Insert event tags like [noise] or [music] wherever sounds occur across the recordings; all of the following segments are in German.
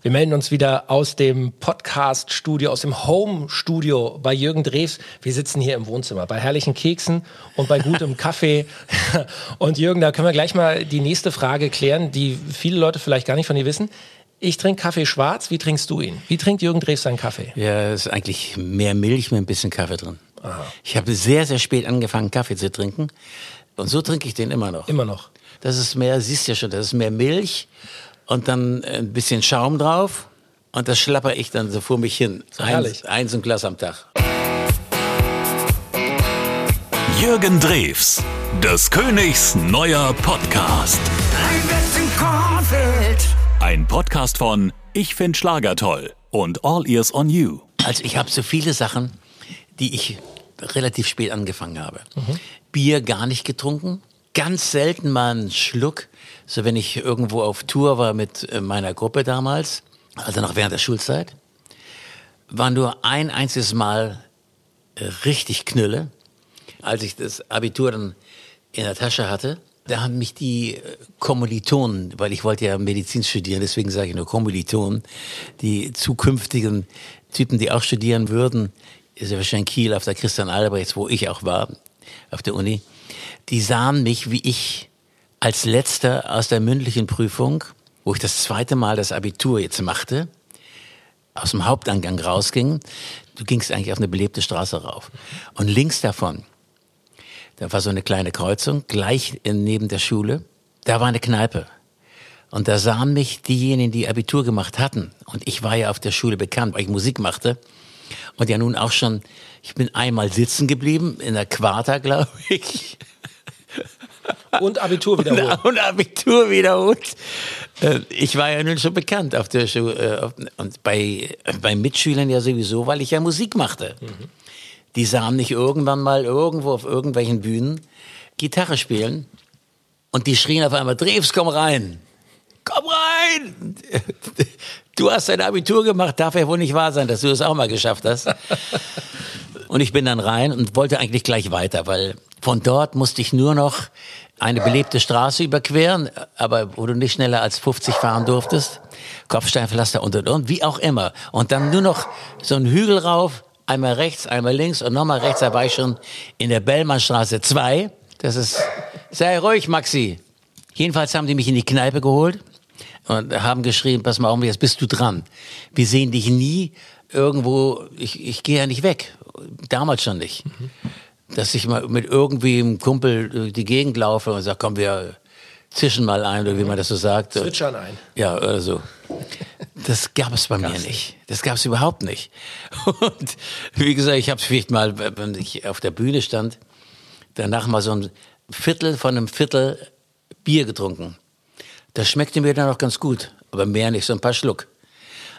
Wir melden uns wieder aus dem Podcast-Studio, aus dem Home-Studio bei Jürgen Drews. Wir sitzen hier im Wohnzimmer bei herrlichen Keksen und bei gutem [laughs] Kaffee. Und Jürgen, da können wir gleich mal die nächste Frage klären, die viele Leute vielleicht gar nicht von dir wissen. Ich trinke Kaffee schwarz. Wie trinkst du ihn? Wie trinkt Jürgen Drews seinen Kaffee? Ja, es ist eigentlich mehr Milch mit ein bisschen Kaffee drin. Aha. Ich habe sehr, sehr spät angefangen, Kaffee zu trinken. Und so trinke ich den immer noch. Immer noch. Das ist mehr, siehst ja schon, das ist mehr Milch und dann ein bisschen Schaum drauf und das schlapper ich dann so vor mich hin. So eins, eins und Glas am Tag. Jürgen Drews, des Königs neuer Podcast. Ein Podcast von Ich find Schlager toll und All Ears on You. Also ich habe so viele Sachen, die ich relativ spät angefangen habe. Mhm. Bier gar nicht getrunken, ganz selten mal einen Schluck so, wenn ich irgendwo auf Tour war mit äh, meiner Gruppe damals, also noch während der Schulzeit, war nur ein einziges Mal äh, richtig Knülle, als ich das Abitur dann in der Tasche hatte. Da haben mich die äh, Kommilitonen, weil ich wollte ja Medizin studieren, deswegen sage ich nur Kommilitonen, die zukünftigen Typen, die auch studieren würden, ist ja wahrscheinlich Kiel auf der Christian Albrechts, wo ich auch war, auf der Uni, die sahen mich, wie ich als letzter aus der mündlichen Prüfung, wo ich das zweite Mal das Abitur jetzt machte, aus dem Hauptangang rausging, du gingst eigentlich auf eine belebte Straße rauf. Und links davon, da war so eine kleine Kreuzung, gleich neben der Schule, da war eine Kneipe. Und da sahen mich diejenigen, die Abitur gemacht hatten. Und ich war ja auf der Schule bekannt, weil ich Musik machte. Und ja nun auch schon, ich bin einmal sitzen geblieben, in der Quarta, glaube ich. Und Abitur [laughs] wiederholt. Und, und Abitur wiederholt. Äh, ich war ja nun schon bekannt auf der Schule äh, und bei, bei Mitschülern ja sowieso, weil ich ja Musik machte. Mhm. Die sahen mich irgendwann mal irgendwo auf irgendwelchen Bühnen Gitarre spielen und die schrien auf einmal, Drews, komm rein. Komm rein! Du hast dein Abitur gemacht, darf ja wohl nicht wahr sein, dass du es auch mal geschafft hast. Und ich bin dann rein und wollte eigentlich gleich weiter, weil von dort musste ich nur noch eine belebte Straße überqueren, aber wo du nicht schneller als 50 fahren durftest. Kopfsteinpflaster und und und, wie auch immer. Und dann nur noch so einen Hügel rauf, einmal rechts, einmal links und nochmal rechts, da war ich schon in der Bellmannstraße 2. Das ist, sei ruhig, Maxi. Jedenfalls haben die mich in die Kneipe geholt und haben geschrieben, pass mal auf, jetzt bist du dran. Wir sehen dich nie irgendwo, ich, ich gehe ja nicht weg. Damals schon nicht. Mhm dass ich mal mit irgendwie einem Kumpel durch die Gegend laufe und sage, komm, wir zischen mal ein, oder wie man das so sagt. Zwitschern ein. Ja, oder so. Das gab es bei mir nicht. Das gab es überhaupt nicht. Und wie gesagt, ich habe es vielleicht mal, wenn ich auf der Bühne stand, danach mal so ein Viertel von einem Viertel Bier getrunken. Das schmeckte mir dann auch ganz gut, aber mehr nicht, so ein paar Schluck.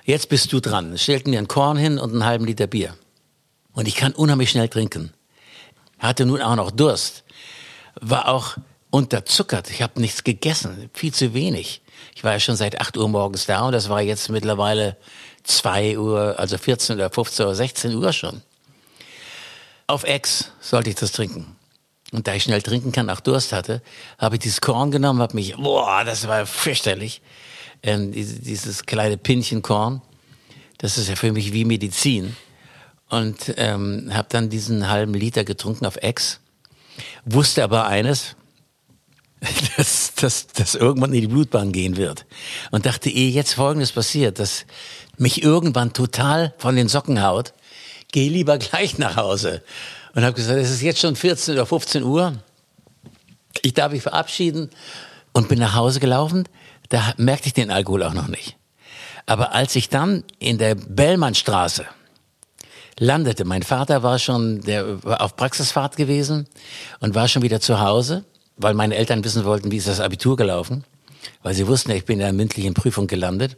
Jetzt bist du dran. Stellten mir ein Korn hin und einen halben Liter Bier. Und ich kann unheimlich schnell trinken hatte nun auch noch Durst, war auch unterzuckert. Ich habe nichts gegessen, viel zu wenig. Ich war ja schon seit 8 Uhr morgens da und das war jetzt mittlerweile 2 Uhr, also 14 oder 15 oder 16 Uhr schon. Auf Ex sollte ich das trinken. Und da ich schnell trinken kann, auch Durst hatte, habe ich dieses Korn genommen, habe mich, boah, das war fürchterlich. Ähm, dieses kleine Pinchen Korn, das ist ja für mich wie Medizin und ähm, habe dann diesen halben Liter getrunken auf Ex. Wusste aber eines, [laughs] dass, dass, dass irgendwann in die Blutbahn gehen wird. Und dachte, ehe jetzt Folgendes passiert, dass mich irgendwann total von den Socken haut, geh lieber gleich nach Hause. Und habe gesagt, es ist jetzt schon 14 oder 15 Uhr. Ich darf mich verabschieden und bin nach Hause gelaufen. Da merkte ich den Alkohol auch noch nicht. Aber als ich dann in der Bellmannstraße landete. Mein Vater war schon der war auf Praxisfahrt gewesen und war schon wieder zu Hause, weil meine Eltern wissen wollten, wie ist das Abitur gelaufen, weil sie wussten, ich bin in der mündlichen Prüfung gelandet.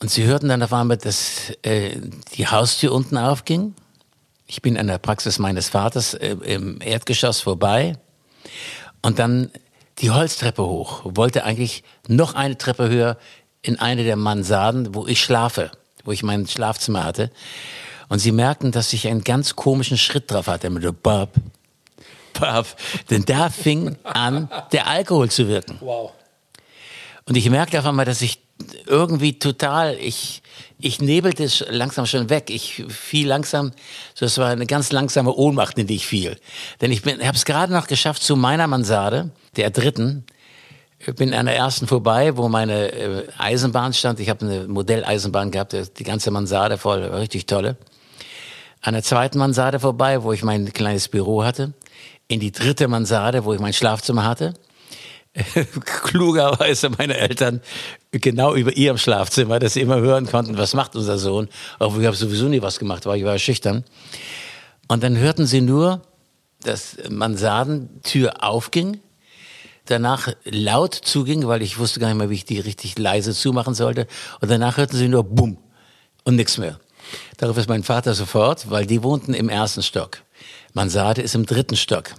Und sie hörten dann auf einmal, dass äh, die Haustür unten aufging. Ich bin an der Praxis meines Vaters äh, im Erdgeschoss vorbei und dann die Holztreppe hoch. Wollte eigentlich noch eine Treppe höher in eine der Mansarden, wo ich schlafe, wo ich mein Schlafzimmer hatte. Und sie merkten, dass ich einen ganz komischen Schritt drauf hatte. Mit so, Bab, Bab. Denn da fing an, der Alkohol zu wirken. Wow. Und ich merkte auf einmal, dass ich irgendwie total, ich, ich nebelte es langsam schon weg. Ich fiel langsam, es war eine ganz langsame Ohnmacht, in die ich fiel. Denn ich habe es gerade noch geschafft zu meiner Mansarde, der dritten. Ich bin an der ersten vorbei, wo meine äh, Eisenbahn stand. Ich habe eine Modelleisenbahn gehabt, die ganze Mansarde voll, richtig tolle. An der zweiten Mansarde vorbei, wo ich mein kleines Büro hatte. In die dritte Mansarde, wo ich mein Schlafzimmer hatte. [laughs] klugerweise meine Eltern genau über ihrem Schlafzimmer, dass sie immer hören konnten, was macht unser Sohn. Obwohl ich sowieso nie was gemacht, weil ich war schüchtern. Und dann hörten sie nur, dass Mansardentür aufging, danach laut zuging, weil ich wusste gar nicht mehr, wie ich die richtig leise zumachen sollte. Und danach hörten sie nur Bumm und nichts mehr. Darauf ist mein Vater sofort, weil die wohnten im ersten Stock. Mansarde ist im dritten Stock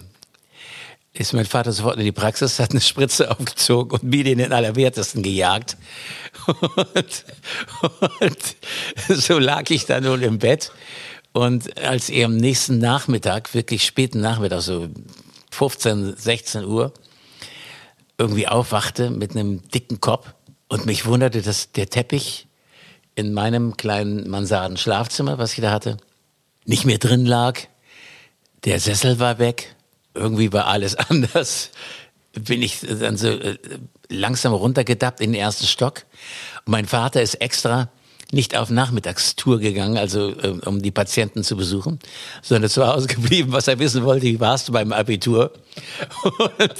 ist mein Vater sofort in die Praxis, hat eine Spritze aufgezogen und mir den Allerwertesten gejagt. Und, und so lag ich da nun im Bett. Und als er am nächsten Nachmittag, wirklich späten Nachmittag, so 15, 16 Uhr, irgendwie aufwachte mit einem dicken Kopf und mich wunderte, dass der Teppich in meinem kleinen Mansarden-Schlafzimmer, was ich da hatte, nicht mehr drin lag. Der Sessel war weg irgendwie war alles [laughs] anders. Bin ich dann so äh, langsam runtergedappt in den ersten Stock. Mein Vater ist extra nicht auf Nachmittagstour gegangen, also äh, um die Patienten zu besuchen, sondern zu Hause geblieben, was er wissen wollte, wie warst du beim Abitur? [laughs] Und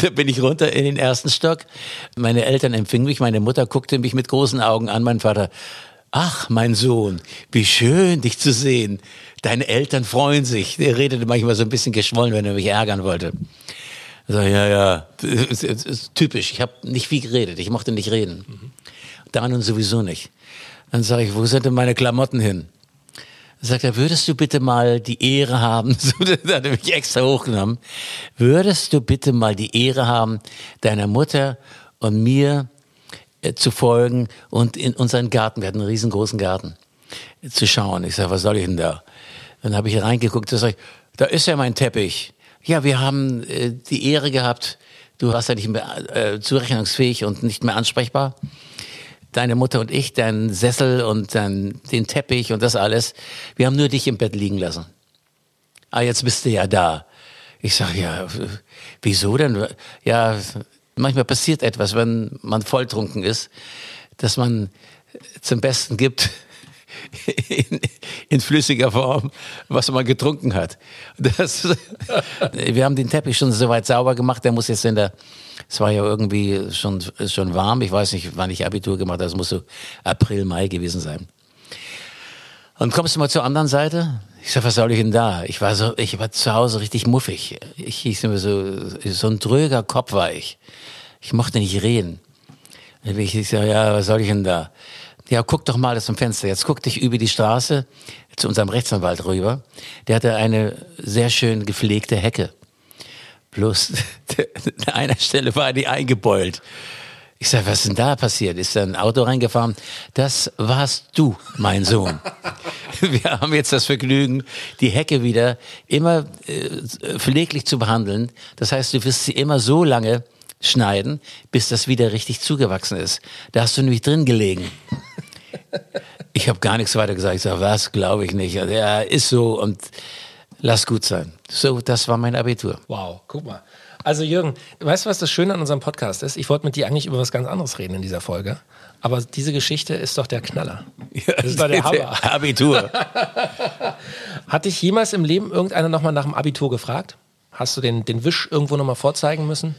da bin ich runter in den ersten Stock. Meine Eltern empfingen mich, meine Mutter guckte mich mit großen Augen an, mein Vater, ach, mein Sohn, wie schön, dich zu sehen deine Eltern freuen sich. Der redete manchmal so ein bisschen geschwollen, wenn er mich ärgern wollte. So, ja, ja, ist, ist, ist typisch. Ich habe nicht viel geredet. Ich mochte nicht reden. Mhm. Da nun sowieso nicht. Dann sage ich, wo sind denn meine Klamotten hin? Dann sagt er, würdest du bitte mal die Ehre haben, [laughs] so, da hat er mich extra hochgenommen, würdest du bitte mal die Ehre haben, deiner Mutter und mir äh, zu folgen und in unseren Garten, wir hatten einen riesengroßen Garten, zu schauen. Ich sage, was soll ich denn da? Dann habe ich reingeguckt, da, ich, da ist ja mein Teppich. Ja, wir haben äh, die Ehre gehabt, du warst ja nicht mehr äh, zurechnungsfähig und nicht mehr ansprechbar. Deine Mutter und ich, dein Sessel und dein, den Teppich und das alles, wir haben nur dich im Bett liegen lassen. Ah, jetzt bist du ja da. Ich sage, ja, wieso denn? Ja, manchmal passiert etwas, wenn man volltrunken ist, dass man zum Besten gibt, in, in, flüssiger Form, was man getrunken hat. Das, wir haben den Teppich schon soweit sauber gemacht, der muss jetzt in der, es war ja irgendwie schon, schon warm, ich weiß nicht, wann ich Abitur gemacht habe, das muss so April, Mai gewesen sein. Und kommst du mal zur anderen Seite? Ich sag, was soll ich denn da? Ich war so, ich war zu Hause richtig muffig. Ich hieß immer so, so ein dröger Kopf war ich. Ich mochte nicht reden. Ich sag, ja, was soll ich denn da? Ja, guck doch mal aus dem Fenster. Jetzt guck dich über die Straße zu unserem Rechtsanwalt rüber. Der hatte eine sehr schön gepflegte Hecke. Bloß [laughs] an einer Stelle war die eingebeult. Ich sage, was ist denn da passiert? Ist da ein Auto reingefahren? Das warst du, mein Sohn. [laughs] Wir haben jetzt das Vergnügen, die Hecke wieder immer äh, pfleglich zu behandeln. Das heißt, du wirst sie immer so lange schneiden, bis das wieder richtig zugewachsen ist. Da hast du nämlich drin gelegen. Ich habe gar nichts weiter gesagt. Ich sage, was, glaube ich nicht. Ja, ist so und lass gut sein. So, das war mein Abitur. Wow, guck mal. Also Jürgen, weißt du, was das Schöne an unserem Podcast ist? Ich wollte mit dir eigentlich über was ganz anderes reden in dieser Folge. Aber diese Geschichte ist doch der Knaller. Ja, das war der Hammer. [laughs] Abitur. Hat dich jemals im Leben irgendeiner nochmal nach dem Abitur gefragt? Hast du den, den Wisch irgendwo nochmal vorzeigen müssen?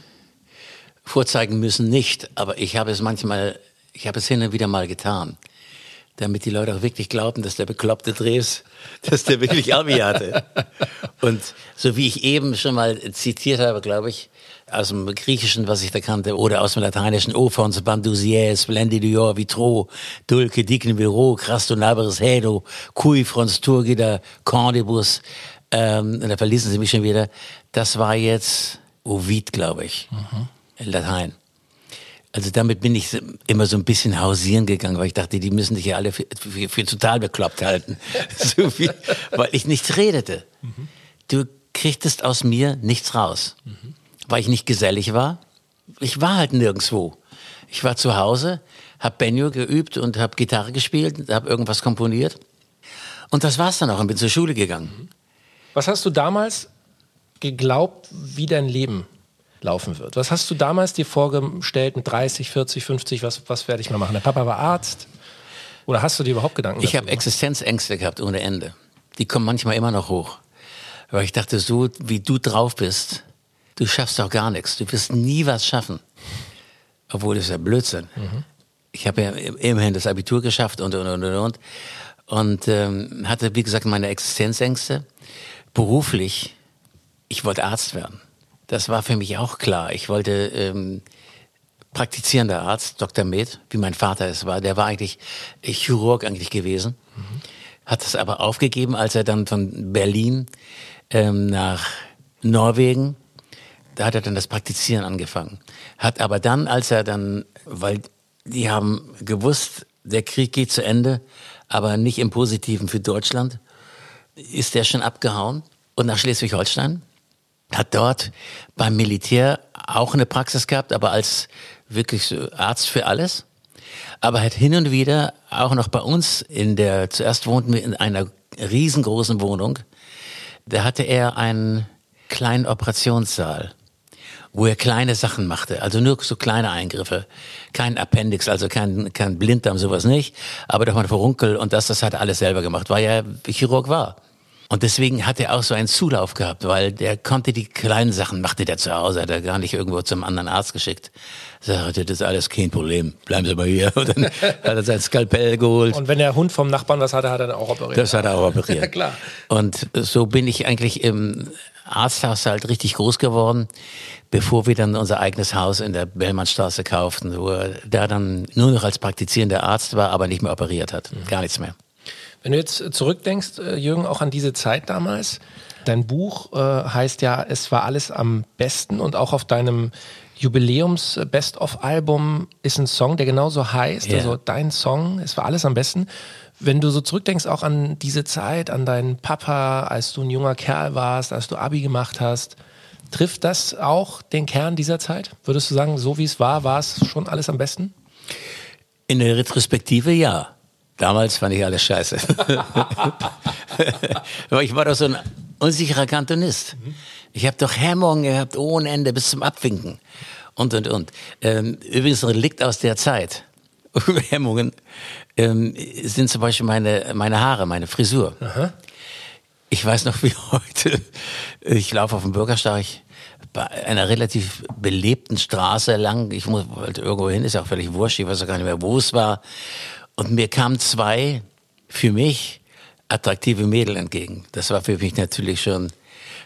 Vorzeigen müssen nicht, aber ich habe es manchmal, ich habe es hin und wieder mal getan damit die Leute auch wirklich glauben, dass der bekloppte Drews, [laughs] dass der wirklich Abi hatte. Und so wie ich eben schon mal zitiert habe, glaube ich, aus dem Griechischen, was ich da kannte, oder aus dem Lateinischen, O fons bandusier, splendidior vitro, dulce digni viro, crastonaberis hedo, cui frons turgida, cordibus, ähm, und da verließen sie mich schon wieder. Das war jetzt Ovid, glaube ich, mhm. In Latein. Also damit bin ich immer so ein bisschen hausieren gegangen, weil ich dachte, die müssen dich ja alle für, für, für total bekloppt halten. [laughs] so viel, weil ich nichts redete. Mhm. Du kriegtest aus mir nichts raus. Mhm. Weil ich nicht gesellig war. Ich war halt nirgendwo. Ich war zu Hause, habe Benjo geübt und habe Gitarre gespielt, habe irgendwas komponiert. Und das war's dann auch und bin zur Schule gegangen. Was hast du damals geglaubt, wie dein Leben laufen wird? Was hast du damals dir vorgestellt mit 30, 40, 50? Was, was werde ich mal machen? Der Papa war Arzt. Oder hast du dir überhaupt Gedanken Ich habe Existenzängste gehabt ohne Ende. Die kommen manchmal immer noch hoch. Weil ich dachte, so wie du drauf bist, du schaffst doch gar nichts. Du wirst nie was schaffen. Obwohl das ist ja Blödsinn. Mhm. Ich habe ja immerhin das Abitur geschafft und und und und. Und, und ähm, hatte, wie gesagt, meine Existenzängste. Beruflich, ich wollte Arzt werden. Das war für mich auch klar. Ich wollte ähm, praktizierender Arzt, Dr. Med, wie mein Vater es war. Der war eigentlich Chirurg eigentlich gewesen. Mhm. Hat es aber aufgegeben, als er dann von Berlin ähm, nach Norwegen, da hat er dann das Praktizieren angefangen. Hat aber dann, als er dann, weil die haben gewusst, der Krieg geht zu Ende, aber nicht im Positiven für Deutschland, ist der schon abgehauen und nach Schleswig-Holstein. Hat dort beim Militär auch eine Praxis gehabt, aber als wirklich Arzt für alles. Aber hat hin und wieder auch noch bei uns in der, zuerst wohnten wir in einer riesengroßen Wohnung. Da hatte er einen kleinen Operationssaal wo er kleine Sachen machte, also nur so kleine Eingriffe, kein Appendix, also kein, kein Blinddarm, sowas nicht, aber doch mal Verunkel und das, das hat er alles selber gemacht, weil er Chirurg war. Und deswegen hat er auch so einen Zulauf gehabt, weil der konnte die kleinen Sachen, machte der zu Hause, hat er gar nicht irgendwo zum anderen Arzt geschickt. Sagte, das ist alles kein Problem, bleiben Sie mal hier. [laughs] Und dann hat er sein Skalpell geholt. Und wenn der Hund vom Nachbarn was hatte, hat er dann auch operiert. Das hat er auch operiert. [laughs] ja, klar. Und so bin ich eigentlich im Arzthaushalt richtig groß geworden, bevor wir dann unser eigenes Haus in der Bellmannstraße kauften, wo er da dann nur noch als praktizierender Arzt war, aber nicht mehr operiert hat. Mhm. Gar nichts mehr. Wenn du jetzt zurückdenkst, äh, Jürgen, auch an diese Zeit damals, dein Buch äh, heißt ja, es war alles am besten und auch auf deinem Jubiläums Best-of-Album ist ein Song, der genauso heißt, yeah. also dein Song, es war alles am besten. Wenn du so zurückdenkst auch an diese Zeit, an deinen Papa, als du ein junger Kerl warst, als du Abi gemacht hast, trifft das auch den Kern dieser Zeit? Würdest du sagen, so wie es war, war es schon alles am besten? In der Retrospektive ja. Damals fand ich alles scheiße. [laughs] Aber ich war doch so ein unsicherer Kantonist. Ich habe doch Hemmungen gehabt ohne Ende bis zum Abwinken. Und, und, und. Ähm, übrigens ein Relikt aus der Zeit. [laughs] Hemmungen ähm, sind zum Beispiel meine, meine Haare, meine Frisur. Aha. Ich weiß noch wie heute. Ich laufe auf dem Bürgersteig bei einer relativ belebten Straße lang. Ich muss, wollte irgendwo hin, ist auch völlig wurscht. Ich weiß auch gar nicht mehr, wo es war. Und mir kamen zwei, für mich, attraktive Mädel entgegen. Das war für mich natürlich schon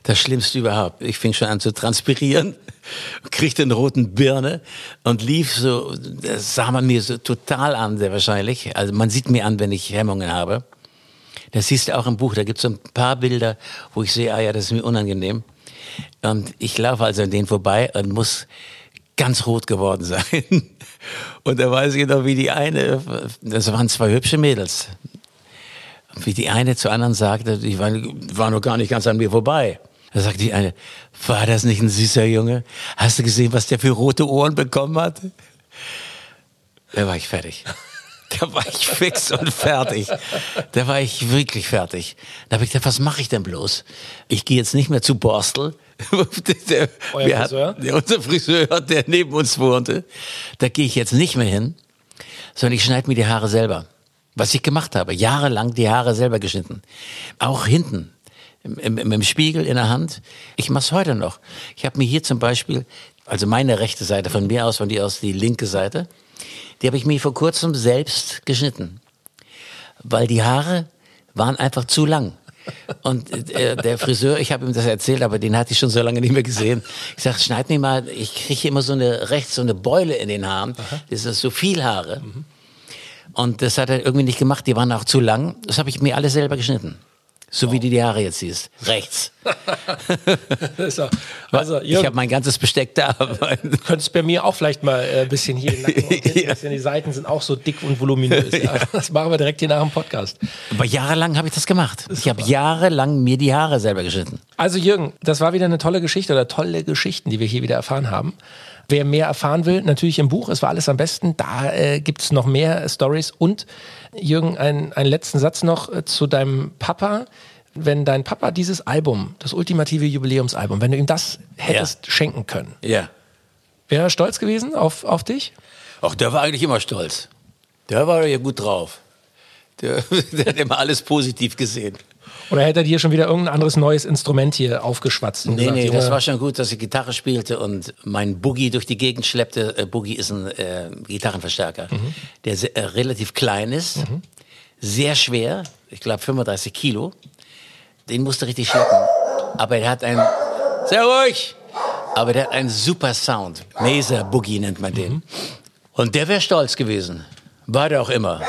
das Schlimmste überhaupt. Ich fing schon an zu transpirieren, [laughs] kriegte einen roten Birne und lief so, das sah man mir so total an, sehr wahrscheinlich. Also man sieht mir an, wenn ich Hemmungen habe. Das siehst du auch im Buch, da gibt es so ein paar Bilder, wo ich sehe, ah ja, das ist mir unangenehm. Und ich laufe also an denen vorbei und muss ganz rot geworden sein. Und da weiß ich noch, wie die eine, das waren zwei hübsche Mädels, wie die eine zur anderen sagte, die war, war noch gar nicht ganz an mir vorbei. Da sagt die eine, war das nicht ein süßer Junge? Hast du gesehen, was der für rote Ohren bekommen hat? Da war ich fertig. Da war ich fix und fertig. Da war ich wirklich fertig. Da habe ich gedacht, was mache ich denn bloß? Ich gehe jetzt nicht mehr zu Borstel. der, [laughs] Euer Friseur? Hat, der, unser Friseur, der neben uns wohnte. Da gehe ich jetzt nicht mehr hin, sondern ich schneide mir die Haare selber. Was ich gemacht habe, jahrelang die Haare selber geschnitten. Auch hinten, im, im Spiegel in der Hand. Ich mache es heute noch. Ich habe mir hier zum Beispiel, also meine rechte Seite von mir aus, von dir aus die linke Seite, die habe ich mir vor kurzem selbst geschnitten. Weil die Haare waren einfach zu lang. Und äh, der Friseur, ich habe ihm das erzählt, aber den hatte ich schon so lange nicht mehr gesehen. Ich sage, schneid mir mal, ich kriege immer so eine rechts so eine Beule in den Haaren. Aha. Das ist so viel Haare. Mhm. Und das hat er irgendwie nicht gemacht, die waren auch zu lang. Das habe ich mir alles selber geschnitten. So wow. wie du die Haare jetzt siehst. Rechts. [laughs] also, ich habe mein ganzes Besteck da. Du könntest bei mir auch vielleicht mal ein äh, bisschen hier [laughs] ja. Die Seiten sind auch so dick und voluminös. [laughs] Ja. Das machen wir direkt hier nach dem Podcast. Aber jahrelang habe ich das gemacht. Das ich habe jahrelang mir die Haare selber geschnitten. Also Jürgen, das war wieder eine tolle Geschichte oder tolle Geschichten, die wir hier wieder erfahren haben. Wer mehr erfahren will, natürlich im Buch, es war alles am besten. Da äh, gibt es noch mehr Stories. Und Jürgen, ein, einen letzten Satz noch äh, zu deinem Papa. Wenn dein Papa dieses Album, das ultimative Jubiläumsalbum, wenn du ihm das hättest ja. schenken können, ja. wäre er stolz gewesen auf, auf dich? Ach, der war eigentlich immer stolz. Der war ja gut drauf. Der, [laughs] der hat immer alles positiv gesehen. Oder hätte er dir schon wieder irgendein anderes neues Instrument hier aufgeschwatzt? Nee, gesagt, nee, das war schon gut, dass ich Gitarre spielte und mein Boogie durch die Gegend schleppte. Äh, Boogie ist ein äh, Gitarrenverstärker, mhm. der sehr, äh, relativ klein ist, mhm. sehr schwer, ich glaube 35 Kilo. Den musste richtig schleppen. Aber er hat einen, sehr ruhig, aber der hat einen super Sound. Mesa Boogie nennt man den. Mhm. Und der wäre stolz gewesen. War der auch immer.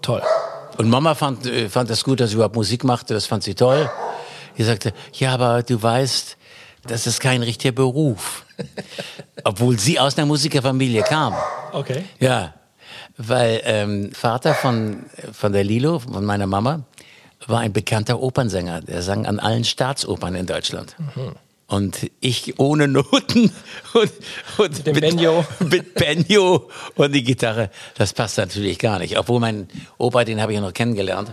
Toll. Und Mama fand, äh, fand das gut, dass ich überhaupt Musik machte. Das fand sie toll. Die sagte, ja, aber du weißt, das ist kein richtiger Beruf. [laughs] Obwohl sie aus einer Musikerfamilie kam. Okay. Ja, weil ähm, Vater von, von der Lilo, von meiner Mama, war ein bekannter Opernsänger. Der sang an allen Staatsopern in Deutschland. Mhm. Und ich ohne Noten [laughs] und, und mit, Benjo. [laughs] mit Benjo und die Gitarre, das passt natürlich gar nicht. Obwohl mein Opa, den habe ich ja noch kennengelernt,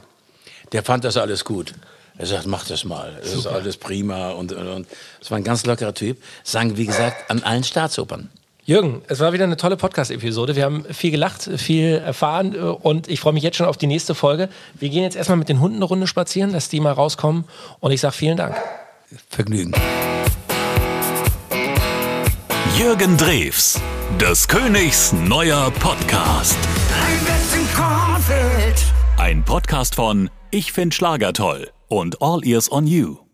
der fand das alles gut. Er sagt, mach das mal, das ist alles prima und, und, und. Das war ein ganz lockerer Typ. Sang, wie gesagt, an allen Staatsopern. Jürgen, es war wieder eine tolle Podcast-Episode. Wir haben viel gelacht, viel erfahren und ich freue mich jetzt schon auf die nächste Folge. Wir gehen jetzt erstmal mit den Hunden eine Runde spazieren, dass die mal rauskommen und ich sage vielen Dank. Vergnügen. Jürgen Drews, des Königs neuer Podcast. Ein Podcast von Ich find Schlager toll und All Ears on You.